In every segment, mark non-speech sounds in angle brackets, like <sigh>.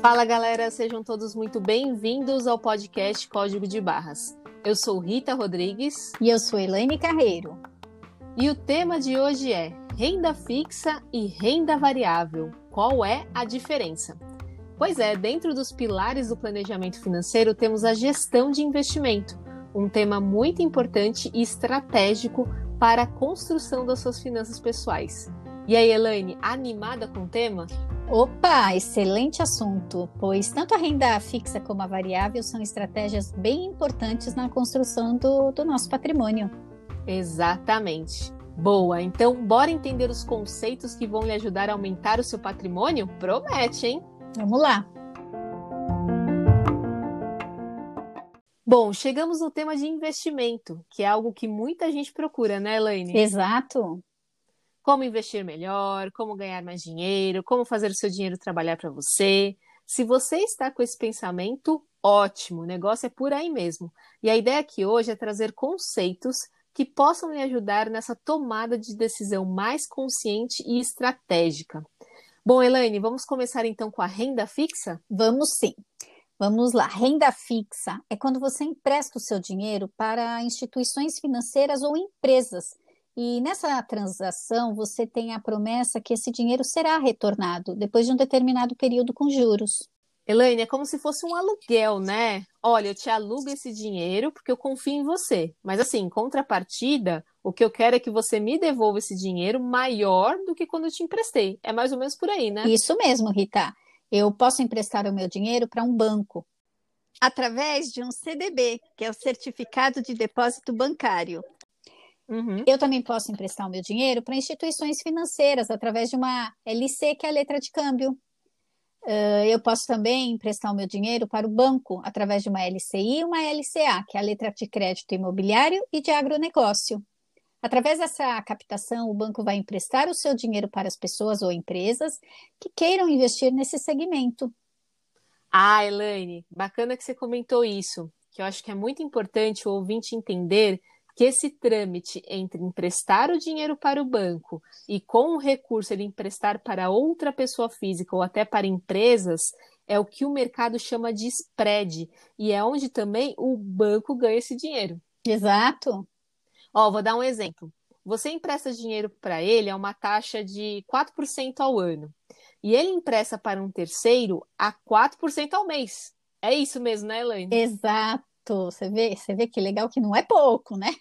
Fala galera, sejam todos muito bem-vindos ao podcast Código de Barras. Eu sou Rita Rodrigues. E eu sou Elaine Carreiro. E o tema de hoje é renda fixa e renda variável. Qual é a diferença? Pois é, dentro dos pilares do planejamento financeiro temos a gestão de investimento, um tema muito importante e estratégico para a construção das suas finanças pessoais. E aí, Elaine, animada com o tema? Opa, excelente assunto, pois tanto a renda fixa como a variável são estratégias bem importantes na construção do, do nosso patrimônio. Exatamente. Boa, então bora entender os conceitos que vão lhe ajudar a aumentar o seu patrimônio? Promete, hein? Vamos lá. Bom, chegamos no tema de investimento, que é algo que muita gente procura, né, Elaine? Exato como investir melhor, como ganhar mais dinheiro, como fazer o seu dinheiro trabalhar para você. Se você está com esse pensamento, ótimo, o negócio é por aí mesmo. E a ideia aqui hoje é trazer conceitos que possam lhe ajudar nessa tomada de decisão mais consciente e estratégica. Bom, Elaine, vamos começar então com a renda fixa? Vamos sim. Vamos lá. Renda fixa é quando você empresta o seu dinheiro para instituições financeiras ou empresas e nessa transação, você tem a promessa que esse dinheiro será retornado depois de um determinado período com juros. Elaine, é como se fosse um aluguel, né? Olha, eu te alugo esse dinheiro porque eu confio em você. Mas assim, em contrapartida, o que eu quero é que você me devolva esse dinheiro maior do que quando eu te emprestei. É mais ou menos por aí, né? Isso mesmo, Rita. Eu posso emprestar o meu dinheiro para um banco através de um CDB, que é o Certificado de Depósito Bancário. Uhum. Eu também posso emprestar o meu dinheiro para instituições financeiras através de uma LC, que é a letra de câmbio. Uh, eu posso também emprestar o meu dinheiro para o banco através de uma LCI e uma LCA, que é a letra de crédito imobiliário e de agronegócio. Através dessa captação, o banco vai emprestar o seu dinheiro para as pessoas ou empresas que queiram investir nesse segmento. Ah, Elaine, bacana que você comentou isso, que eu acho que é muito importante o ouvinte entender que esse trâmite entre emprestar o dinheiro para o banco e com o recurso ele emprestar para outra pessoa física ou até para empresas é o que o mercado chama de spread e é onde também o banco ganha esse dinheiro. Exato. Ó, vou dar um exemplo. Você empresta dinheiro para ele a uma taxa de 4% ao ano. E ele empresta para um terceiro a 4% ao mês. É isso mesmo, né, Elaine? Exato. Você vê, você vê que legal que não é pouco, né?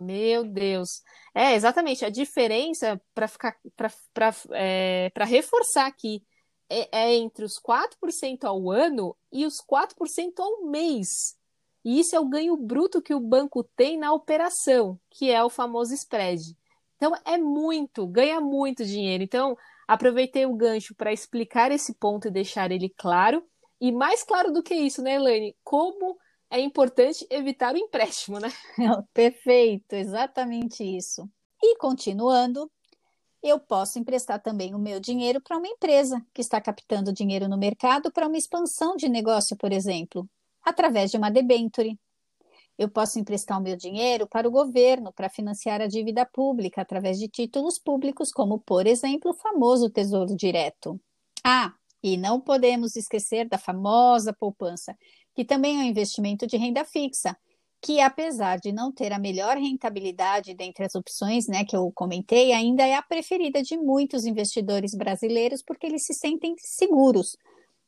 Meu Deus. É, exatamente. A diferença, para ficar para é, reforçar aqui, é, é, entre os 4% ao ano e os 4% ao mês. E isso é o ganho bruto que o banco tem na operação, que é o famoso spread. Então, é muito, ganha muito dinheiro. Então, aproveitei o gancho para explicar esse ponto e deixar ele claro. E mais claro do que isso, né, Elaine? Como é importante evitar o empréstimo, né? <laughs> Perfeito, exatamente isso. E continuando, eu posso emprestar também o meu dinheiro para uma empresa que está captando dinheiro no mercado para uma expansão de negócio, por exemplo, através de uma debenture. Eu posso emprestar o meu dinheiro para o governo para financiar a dívida pública através de títulos públicos, como, por exemplo, o famoso Tesouro Direto. Ah, e não podemos esquecer da famosa poupança, que também é um investimento de renda fixa, que apesar de não ter a melhor rentabilidade dentre as opções né, que eu comentei, ainda é a preferida de muitos investidores brasileiros porque eles se sentem seguros.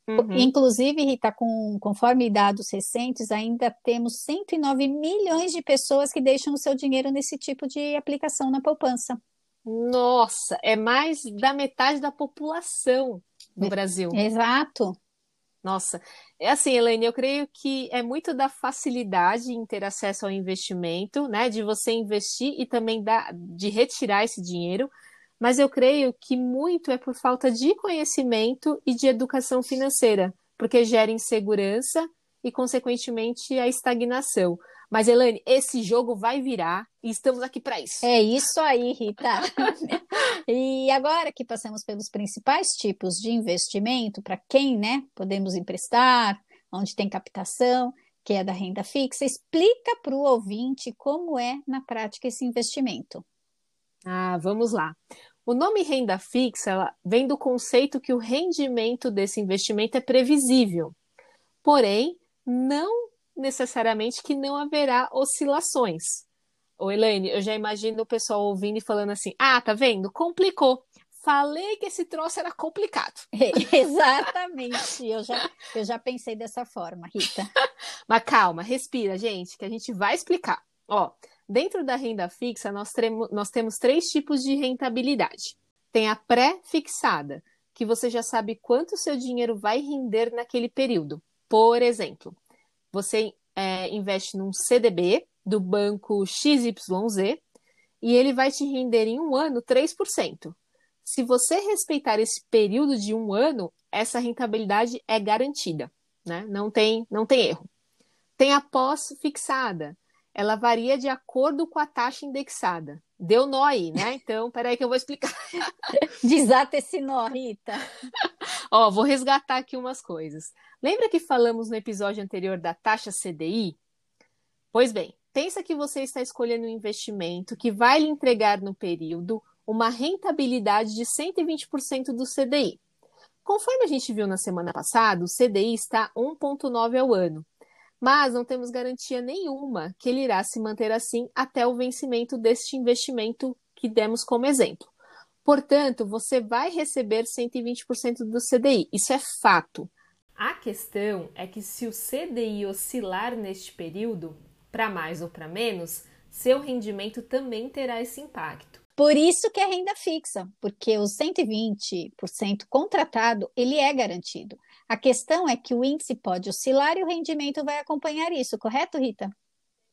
Uhum. Inclusive, Rita, com, conforme dados recentes, ainda temos 109 milhões de pessoas que deixam o seu dinheiro nesse tipo de aplicação na poupança. Nossa, é mais da metade da população no Brasil. Exato. Nossa, é assim, Elaine, eu creio que é muito da facilidade em ter acesso ao investimento, né? De você investir e também da, de retirar esse dinheiro, mas eu creio que muito é por falta de conhecimento e de educação financeira, porque gera insegurança e, consequentemente, a estagnação. Mas, Elaine, esse jogo vai virar e estamos aqui para isso. É isso aí, Rita. <laughs> e agora que passamos pelos principais tipos de investimento, para quem né, podemos emprestar, onde tem captação, que é da renda fixa, explica para o ouvinte como é na prática esse investimento. Ah, vamos lá. O nome renda fixa vem do conceito que o rendimento desse investimento é previsível. Porém, não necessariamente que não haverá oscilações. Ô, Elaine, eu já imagino o pessoal ouvindo e falando assim: ah, tá vendo? Complicou. Falei que esse troço era complicado. <laughs> Exatamente. Eu já, eu já pensei dessa forma, Rita. <laughs> Mas calma, respira, gente, que a gente vai explicar. Ó, dentro da renda fixa, nós, tremo, nós temos três tipos de rentabilidade. Tem a pré-fixada, que você já sabe quanto seu dinheiro vai render naquele período. Por exemplo, você é, investe num CDB do banco XYZ e ele vai te render em um ano 3%. Se você respeitar esse período de um ano, essa rentabilidade é garantida, né? Não tem, não tem erro. Tem a pós-fixada. Ela varia de acordo com a taxa indexada. Deu nó aí, né? <laughs> Então, peraí que eu vou explicar. <laughs> Desata esse nó, Rita. <laughs> Ó, vou resgatar aqui umas coisas. Lembra que falamos no episódio anterior da taxa CDI? Pois bem, pensa que você está escolhendo um investimento que vai lhe entregar no período uma rentabilidade de 120% do CDI. Conforme a gente viu na semana passada, o CDI está 1,9 ao ano, mas não temos garantia nenhuma que ele irá se manter assim até o vencimento deste investimento que demos como exemplo. Portanto, você vai receber 120% do CDI, isso é fato. A questão é que se o CDI oscilar neste período, para mais ou para menos, seu rendimento também terá esse impacto. Por isso que é renda fixa, porque o 120% contratado, ele é garantido. A questão é que o índice pode oscilar e o rendimento vai acompanhar isso, correto, Rita?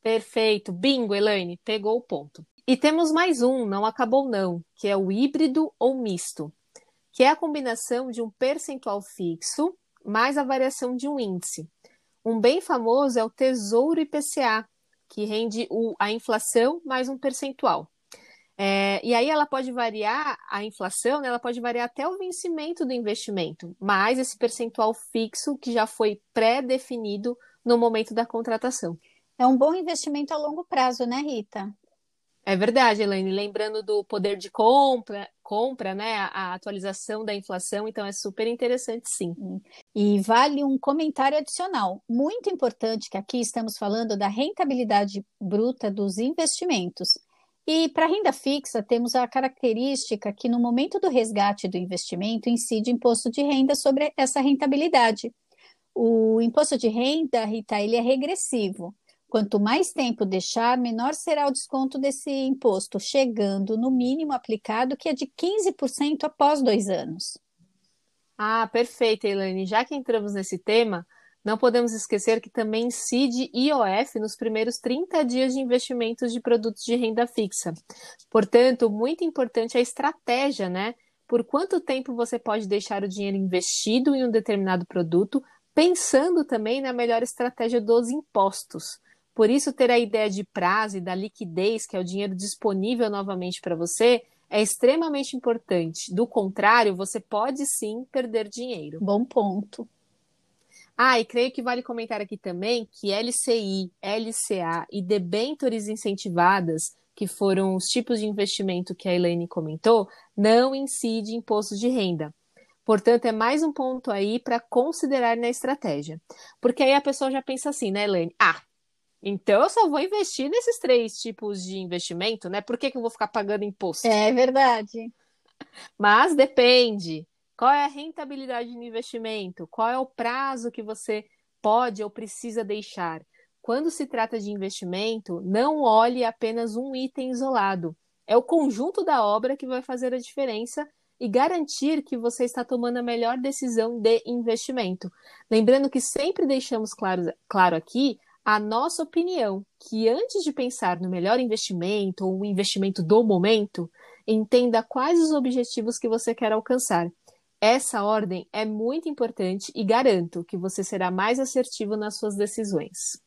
Perfeito. Bingo, Elaine, pegou o ponto. E temos mais um, não acabou não, que é o híbrido ou misto, que é a combinação de um percentual fixo mais a variação de um índice. Um bem famoso é o Tesouro IPCA, que rende o, a inflação mais um percentual. É, e aí ela pode variar, a inflação, né, ela pode variar até o vencimento do investimento, mais esse percentual fixo que já foi pré-definido no momento da contratação. É um bom investimento a longo prazo, né, Rita? É verdade, Elaine. Lembrando do poder de compra, compra, né? A, a, atualização da inflação, então é super interessante, sim. E vale um comentário adicional, muito importante, que aqui estamos falando da rentabilidade bruta dos investimentos. E para renda fixa, temos a característica que no momento do resgate do investimento incide imposto de renda sobre essa rentabilidade. O imposto de renda, Rita, ele é regressivo. Quanto mais tempo deixar, menor será o desconto desse imposto, chegando no mínimo aplicado, que é de 15% após dois anos. Ah, perfeito, Elaine. Já que entramos nesse tema, não podemos esquecer que também incide IOF nos primeiros 30 dias de investimentos de produtos de renda fixa. Portanto, muito importante a estratégia, né? Por quanto tempo você pode deixar o dinheiro investido em um determinado produto, pensando também na melhor estratégia dos impostos. Por isso, ter a ideia de prazo e da liquidez, que é o dinheiro disponível novamente para você, é extremamente importante. Do contrário, você pode sim perder dinheiro. Bom ponto. Ah, e creio que vale comentar aqui também que LCI, LCA e debêntures incentivadas, que foram os tipos de investimento que a Elaine comentou, não incide imposto de renda. Portanto, é mais um ponto aí para considerar na estratégia. Porque aí a pessoa já pensa assim, né, Elaine? Ah, então eu só vou investir nesses três tipos de investimento, né? Por que, que eu vou ficar pagando imposto? É verdade. Mas depende. Qual é a rentabilidade do investimento? Qual é o prazo que você pode ou precisa deixar? Quando se trata de investimento, não olhe apenas um item isolado. É o conjunto da obra que vai fazer a diferença e garantir que você está tomando a melhor decisão de investimento. Lembrando que sempre deixamos claro, claro aqui a nossa opinião, que antes de pensar no melhor investimento ou o investimento do momento, entenda quais os objetivos que você quer alcançar. Essa ordem é muito importante e garanto que você será mais assertivo nas suas decisões.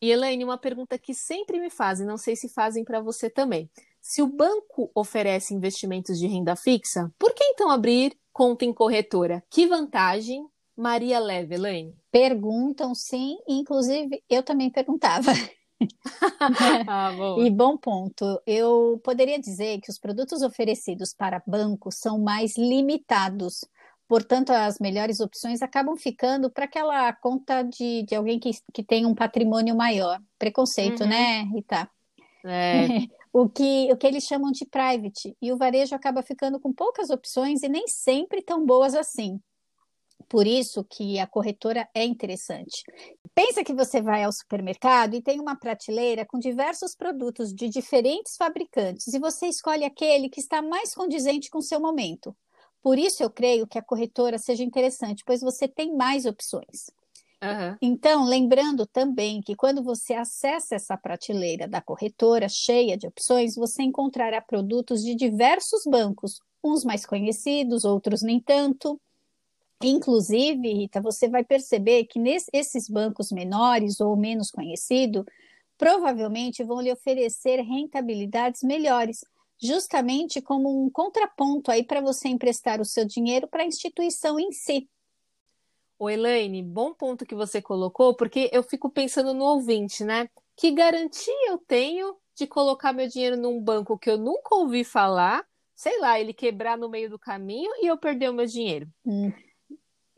E Elaine, uma pergunta que sempre me fazem, não sei se fazem para você também. Se o banco oferece investimentos de renda fixa, por que então abrir conta em corretora? Que vantagem Maria leva, Elaine? Perguntam sim, inclusive eu também perguntava. <laughs> ah, bom. E bom ponto. Eu poderia dizer que os produtos oferecidos para bancos são mais limitados. Portanto, as melhores opções acabam ficando para aquela conta de, de alguém que, que tem um patrimônio maior. Preconceito, uhum. né, Rita? É. <laughs> o, que, o que eles chamam de private. E o varejo acaba ficando com poucas opções e nem sempre tão boas assim. Por isso que a corretora é interessante. Pensa que você vai ao supermercado e tem uma prateleira com diversos produtos de diferentes fabricantes e você escolhe aquele que está mais condizente com o seu momento. Por isso eu creio que a corretora seja interessante, pois você tem mais opções. Uhum. Então, lembrando também que quando você acessa essa prateleira da corretora cheia de opções, você encontrará produtos de diversos bancos, uns mais conhecidos, outros nem tanto. Inclusive, Rita, você vai perceber que nesses bancos menores ou menos conhecidos, provavelmente vão lhe oferecer rentabilidades melhores, justamente como um contraponto aí para você emprestar o seu dinheiro para a instituição em si. O Elaine, bom ponto que você colocou, porque eu fico pensando no ouvinte, né? Que garantia eu tenho de colocar meu dinheiro num banco que eu nunca ouvi falar, sei lá, ele quebrar no meio do caminho e eu perder o meu dinheiro? Hum.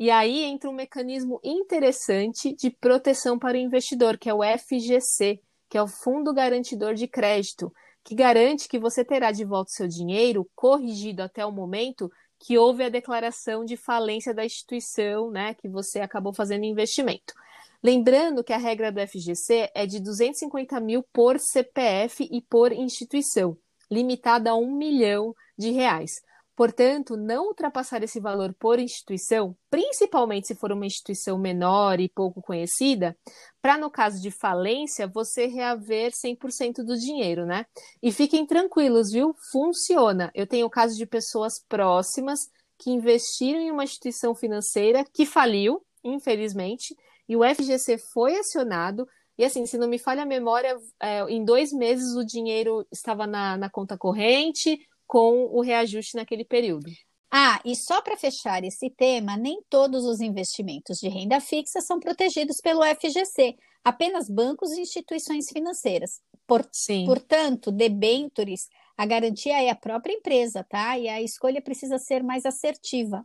E aí entra um mecanismo interessante de proteção para o investidor, que é o FGC, que é o Fundo Garantidor de Crédito, que garante que você terá de volta o seu dinheiro corrigido até o momento que houve a declaração de falência da instituição, né, que você acabou fazendo investimento. Lembrando que a regra do FGC é de 250 mil por CPF e por instituição, limitada a um milhão de reais. Portanto, não ultrapassar esse valor por instituição, principalmente se for uma instituição menor e pouco conhecida, para no caso de falência você reaver 100% do dinheiro, né? E fiquem tranquilos, viu? Funciona. Eu tenho casos de pessoas próximas que investiram em uma instituição financeira que faliu, infelizmente, e o FGC foi acionado. E assim, se não me falha a memória, é, em dois meses o dinheiro estava na, na conta corrente, com o reajuste naquele período. Ah, e só para fechar esse tema, nem todos os investimentos de renda fixa são protegidos pelo FGC, apenas bancos e instituições financeiras. Por, Sim. Portanto, debentures, a garantia é a própria empresa, tá? E a escolha precisa ser mais assertiva.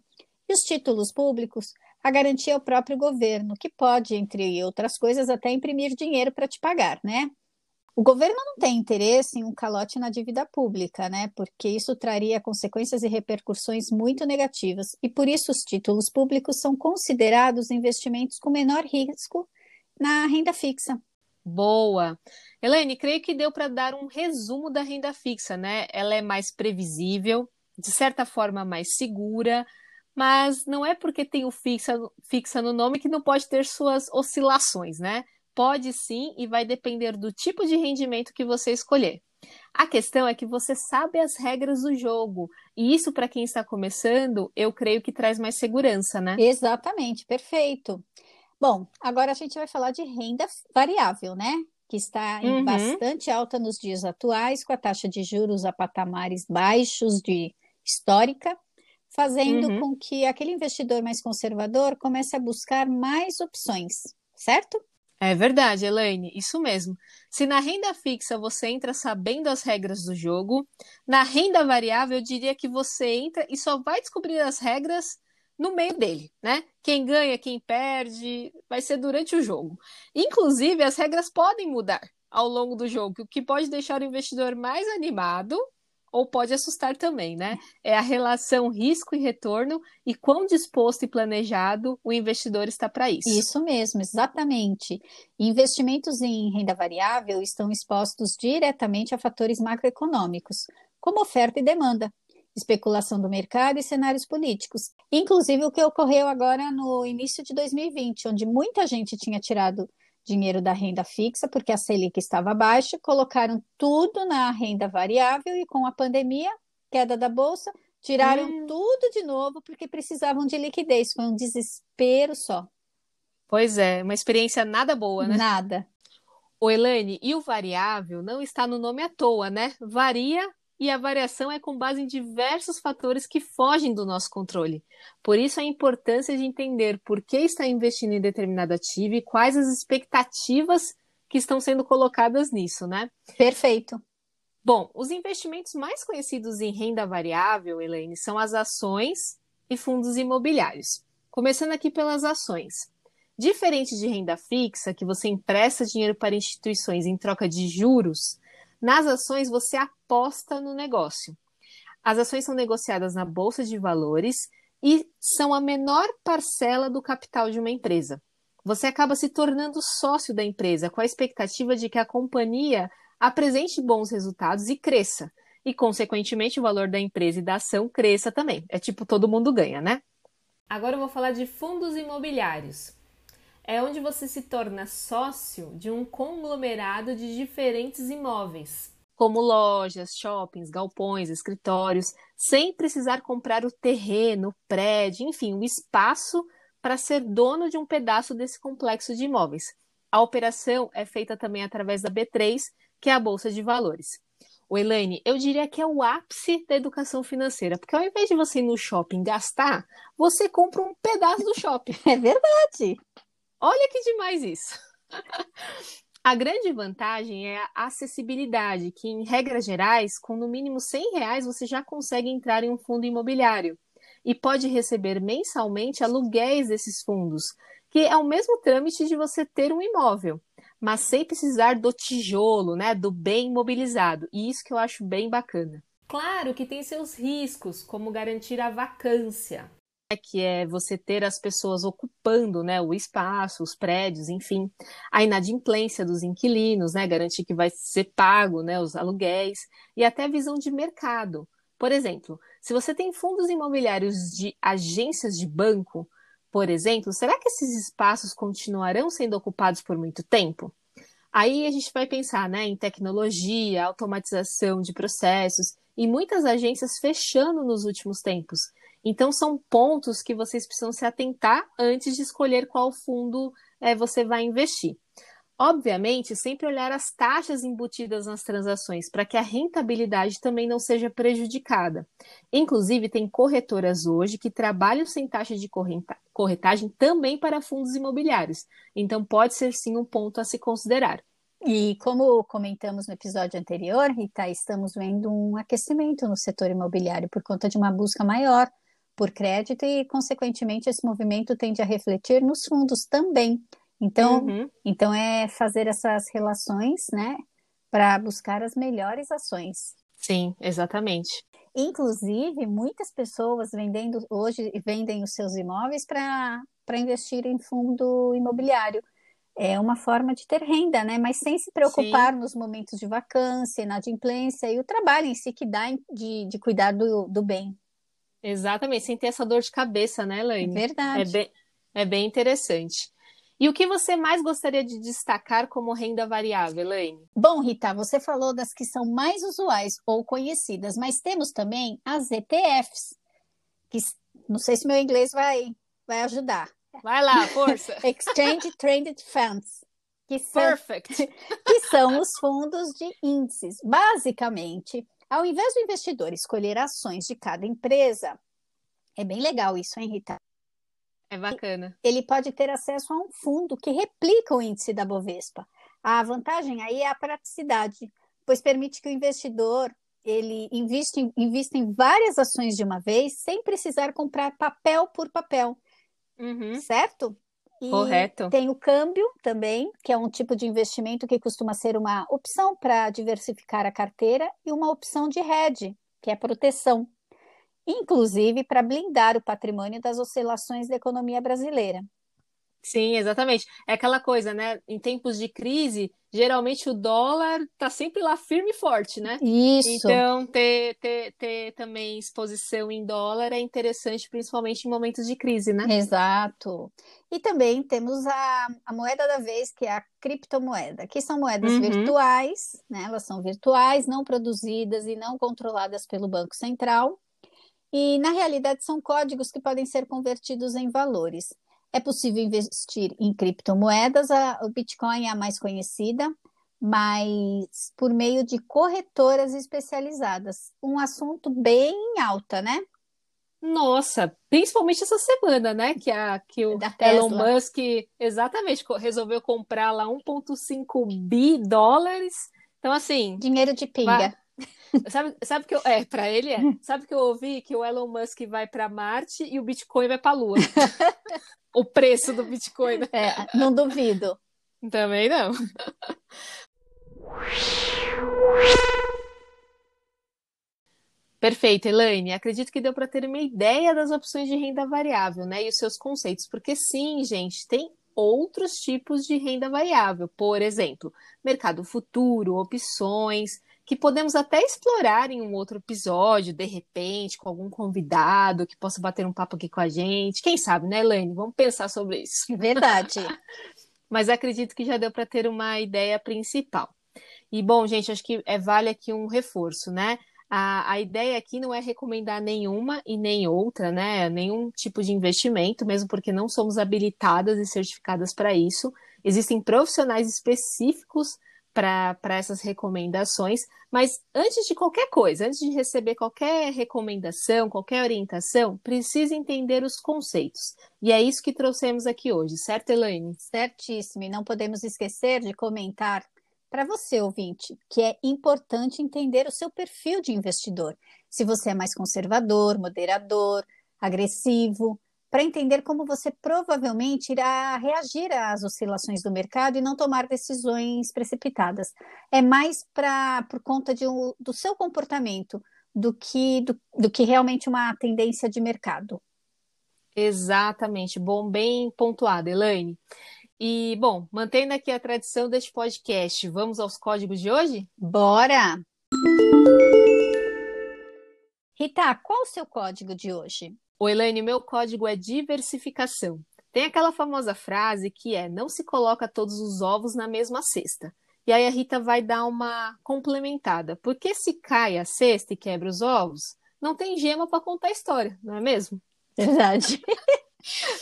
E os títulos públicos, a garantia é o próprio governo, que pode, entre outras coisas, até imprimir dinheiro para te pagar, né? O governo não tem interesse em um calote na dívida pública, né? Porque isso traria consequências e repercussões muito negativas. E por isso os títulos públicos são considerados investimentos com menor risco na renda fixa. Boa. Elaine, creio que deu para dar um resumo da renda fixa, né? Ela é mais previsível, de certa forma mais segura, mas não é porque tem o fixa, fixa no nome que não pode ter suas oscilações, né? Pode sim e vai depender do tipo de rendimento que você escolher. A questão é que você sabe as regras do jogo, e isso para quem está começando, eu creio que traz mais segurança, né? Exatamente, perfeito. Bom, agora a gente vai falar de renda variável, né? Que está em uhum. bastante alta nos dias atuais, com a taxa de juros a patamares baixos de histórica, fazendo uhum. com que aquele investidor mais conservador comece a buscar mais opções, certo? É verdade, Elaine, isso mesmo. Se na renda fixa você entra sabendo as regras do jogo, na renda variável eu diria que você entra e só vai descobrir as regras no meio dele, né? Quem ganha, quem perde, vai ser durante o jogo. Inclusive, as regras podem mudar ao longo do jogo, o que pode deixar o investidor mais animado ou pode assustar também, né? É a relação risco e retorno e quão disposto e planejado o investidor está para isso. Isso mesmo, exatamente. Investimentos em renda variável estão expostos diretamente a fatores macroeconômicos, como oferta e demanda, especulação do mercado e cenários políticos. Inclusive o que ocorreu agora no início de 2020, onde muita gente tinha tirado dinheiro da renda fixa, porque a Selic estava baixa, colocaram tudo na renda variável e com a pandemia, queda da bolsa, tiraram hum. tudo de novo porque precisavam de liquidez. Foi um desespero só. Pois é, uma experiência nada boa, né? Nada. O Elaine, e o variável não está no nome à toa, né? Varia e a variação é com base em diversos fatores que fogem do nosso controle. Por isso, a importância de entender por que está investindo em determinado ativo e quais as expectativas que estão sendo colocadas nisso, né? Perfeito. Bom, os investimentos mais conhecidos em renda variável, Elaine, são as ações e fundos imobiliários. Começando aqui pelas ações. Diferente de renda fixa, que você empresta dinheiro para instituições em troca de juros, nas ações você aposta no negócio. As ações são negociadas na bolsa de valores e são a menor parcela do capital de uma empresa. Você acaba se tornando sócio da empresa com a expectativa de que a companhia apresente bons resultados e cresça. E, consequentemente, o valor da empresa e da ação cresça também. É tipo todo mundo ganha, né? Agora eu vou falar de fundos imobiliários. É onde você se torna sócio de um conglomerado de diferentes imóveis, como lojas, shoppings, galpões, escritórios, sem precisar comprar o terreno, o prédio, enfim, o espaço para ser dono de um pedaço desse complexo de imóveis. A operação é feita também através da B3, que é a Bolsa de Valores. O Elaine, eu diria que é o ápice da educação financeira, porque ao invés de você ir no shopping gastar, você compra um pedaço do shopping. É verdade. Olha que demais isso. A grande vantagem é a acessibilidade, que em regras gerais, com no mínimo 100 reais você já consegue entrar em um fundo imobiliário e pode receber mensalmente aluguéis desses fundos, que é o mesmo trâmite de você ter um imóvel mas sem precisar do tijolo, né, do bem imobilizado. E isso que eu acho bem bacana. Claro que tem seus riscos, como garantir a vacância, que é você ter as pessoas ocupando né, o espaço, os prédios, enfim, a inadimplência dos inquilinos, né, garantir que vai ser pago né, os aluguéis, e até a visão de mercado. Por exemplo, se você tem fundos imobiliários de agências de banco, por exemplo, será que esses espaços continuarão sendo ocupados por muito tempo? Aí a gente vai pensar né, em tecnologia, automatização de processos e muitas agências fechando nos últimos tempos. Então, são pontos que vocês precisam se atentar antes de escolher qual fundo é, você vai investir. Obviamente, sempre olhar as taxas embutidas nas transações para que a rentabilidade também não seja prejudicada. Inclusive, tem corretoras hoje que trabalham sem taxa de corretagem também para fundos imobiliários. Então, pode ser sim um ponto a se considerar. E como comentamos no episódio anterior, Rita, estamos vendo um aquecimento no setor imobiliário por conta de uma busca maior por crédito e, consequentemente, esse movimento tende a refletir nos fundos também. Então, uhum. então é fazer essas relações, né, para buscar as melhores ações. Sim, exatamente. Inclusive, muitas pessoas vendendo hoje vendem os seus imóveis para investir em fundo imobiliário. É uma forma de ter renda, né? Mas sem se preocupar Sim. nos momentos de vacância, inadimplência e o trabalho em si que dá de, de cuidar do, do bem. Exatamente, sem ter essa dor de cabeça, né, Laine? Verdade. É bem, é bem interessante. E o que você mais gostaria de destacar como renda variável, Elaine? Bom, Rita, você falou das que são mais usuais ou conhecidas, mas temos também as ETFs, que não sei se meu inglês vai, vai ajudar. Vai lá, força! <laughs> Exchange Traded Funds. Que são, Perfect! <laughs> que são os fundos de índices. Basicamente, ao invés do investidor escolher ações de cada empresa, é bem legal isso, hein, Rita? É bacana. Ele pode ter acesso a um fundo que replica o índice da Bovespa. A vantagem aí é a praticidade, pois permite que o investidor ele invista em, invista em várias ações de uma vez, sem precisar comprar papel por papel. Uhum. Certo? E Correto. Tem o câmbio também, que é um tipo de investimento que costuma ser uma opção para diversificar a carteira, e uma opção de hedge, que é proteção inclusive para blindar o patrimônio das oscilações da economia brasileira. Sim, exatamente. É aquela coisa, né? Em tempos de crise, geralmente o dólar está sempre lá firme e forte, né? Isso. Então, ter, ter, ter também exposição em dólar é interessante, principalmente em momentos de crise, né? Exato. E também temos a, a moeda da vez, que é a criptomoeda, que são moedas uhum. virtuais, né? Elas são virtuais, não produzidas e não controladas pelo Banco Central e, na realidade, são códigos que podem ser convertidos em valores. É possível investir em criptomoedas, a, o Bitcoin é a mais conhecida, mas por meio de corretoras especializadas. Um assunto bem alta, né? Nossa, principalmente essa semana, né? Que, a, que o Elon Musk exatamente resolveu comprar lá 1,5 bi dólares. Então, assim. Dinheiro de pinga. Vai... <laughs> Sabe, sabe que eu. É, para ele é. Sabe que eu ouvi que o Elon Musk vai para Marte e o Bitcoin vai para a Lua. <laughs> o preço do Bitcoin. Né? É, não duvido. Também não. Perfeito, Elaine. Acredito que deu para ter uma ideia das opções de renda variável, né? E os seus conceitos, porque sim, gente, tem outros tipos de renda variável. Por exemplo, mercado futuro, opções, que podemos até explorar em um outro episódio, de repente, com algum convidado que possa bater um papo aqui com a gente. Quem sabe, né, Elaine? Vamos pensar sobre isso. <laughs> <laughs> Verdade. Mas acredito que já deu para ter uma ideia principal. E bom, gente, acho que é, vale aqui um reforço, né? A, a ideia aqui não é recomendar nenhuma e nem outra, né? Nenhum tipo de investimento, mesmo porque não somos habilitadas e certificadas para isso. Existem profissionais específicos para essas recomendações, mas antes de qualquer coisa, antes de receber qualquer recomendação, qualquer orientação, precisa entender os conceitos. E é isso que trouxemos aqui hoje, certo, Elaine? Certíssimo. E não podemos esquecer de comentar para você, ouvinte, que é importante entender o seu perfil de investidor. Se você é mais conservador, moderador, agressivo, para entender como você provavelmente irá reagir às oscilações do mercado e não tomar decisões precipitadas. É mais para por conta de, do seu comportamento do que, do, do que realmente uma tendência de mercado. Exatamente, bom, bem pontuado, Elaine. E, bom, mantendo aqui a tradição deste podcast, vamos aos códigos de hoje? Bora! Rita, qual o seu código de hoje? O Elaine, meu código é diversificação. Tem aquela famosa frase que é: não se coloca todos os ovos na mesma cesta. E aí a Rita vai dar uma complementada. Porque se cai a cesta e quebra os ovos, não tem gema para contar a história, não é mesmo? Verdade. <laughs>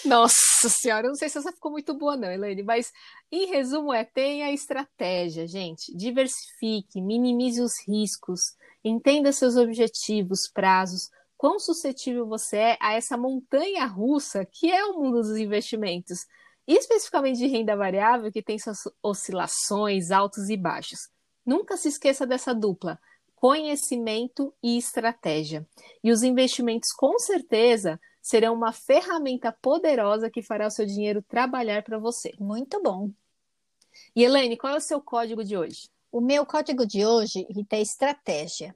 Nossa senhora, eu não sei se essa ficou muito boa, não, Elaine, mas em resumo é tenha estratégia, gente. Diversifique, minimize os riscos, entenda seus objetivos, prazos, quão suscetível você é a essa montanha russa que é o mundo dos investimentos, especificamente de renda variável, que tem suas oscilações, altos e baixos. Nunca se esqueça dessa dupla. Conhecimento e estratégia. E os investimentos, com certeza, serão uma ferramenta poderosa que fará o seu dinheiro trabalhar para você. Muito bom. E Elaine, qual é o seu código de hoje? O meu código de hoje, Rita, é estratégia.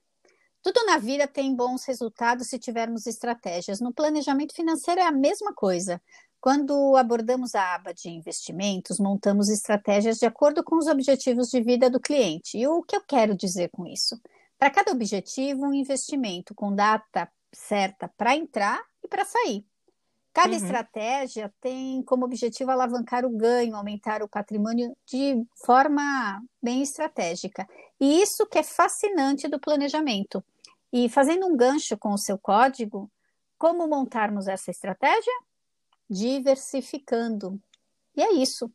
Tudo na vida tem bons resultados se tivermos estratégias. No planejamento financeiro é a mesma coisa. Quando abordamos a aba de investimentos, montamos estratégias de acordo com os objetivos de vida do cliente. E o que eu quero dizer com isso? Para cada objetivo, um investimento com data certa para entrar para sair. Cada uhum. estratégia tem como objetivo alavancar o ganho, aumentar o patrimônio de forma bem estratégica. E isso que é fascinante do planejamento. E fazendo um gancho com o seu código, como montarmos essa estratégia? Diversificando. E é isso.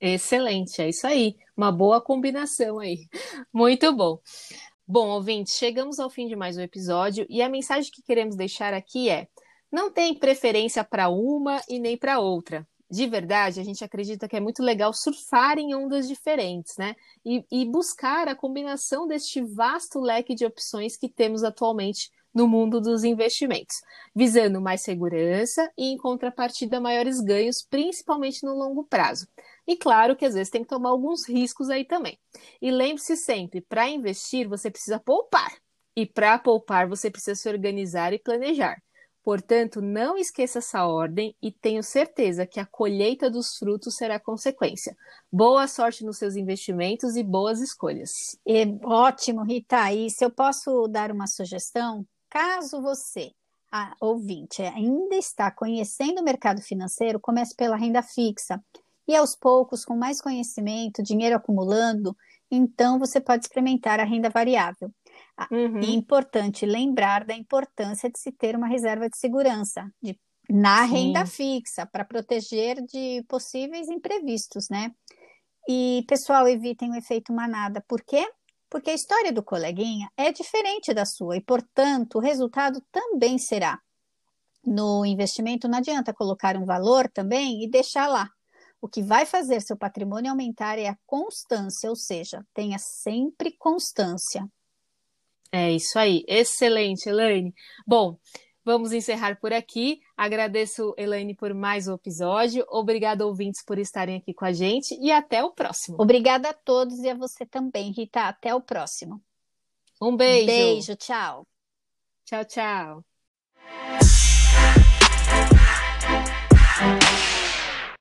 Excelente, é isso aí. Uma boa combinação aí. Muito bom. Bom, ouvintes, chegamos ao fim de mais um episódio e a mensagem que queremos deixar aqui é: não tem preferência para uma e nem para outra. De verdade, a gente acredita que é muito legal surfar em ondas diferentes, né? E, e buscar a combinação deste vasto leque de opções que temos atualmente no mundo dos investimentos, visando mais segurança e, em contrapartida, maiores ganhos, principalmente no longo prazo. E claro que às vezes tem que tomar alguns riscos aí também. E lembre-se sempre, para investir você precisa poupar. E para poupar você precisa se organizar e planejar. Portanto, não esqueça essa ordem e tenho certeza que a colheita dos frutos será consequência. Boa sorte nos seus investimentos e boas escolhas. É, ótimo, Rita. E se eu posso dar uma sugestão, caso você, ouvinte, ainda está conhecendo o mercado financeiro, comece pela renda fixa. E aos poucos, com mais conhecimento, dinheiro acumulando, então você pode experimentar a renda variável. Uhum. É importante lembrar da importância de se ter uma reserva de segurança de, na Sim. renda fixa para proteger de possíveis imprevistos, né? E, pessoal, evitem o efeito manada. Por quê? Porque a história do coleguinha é diferente da sua e, portanto, o resultado também será. no investimento, não adianta colocar um valor também e deixar lá. O que vai fazer seu patrimônio aumentar é a constância, ou seja, tenha sempre constância. É isso aí. Excelente, Elaine. Bom, vamos encerrar por aqui. Agradeço, Elaine, por mais um episódio. Obrigada, ouvintes, por estarem aqui com a gente e até o próximo. Obrigada a todos e a você também, Rita. Até o próximo. Um beijo. Beijo, tchau. Tchau, tchau.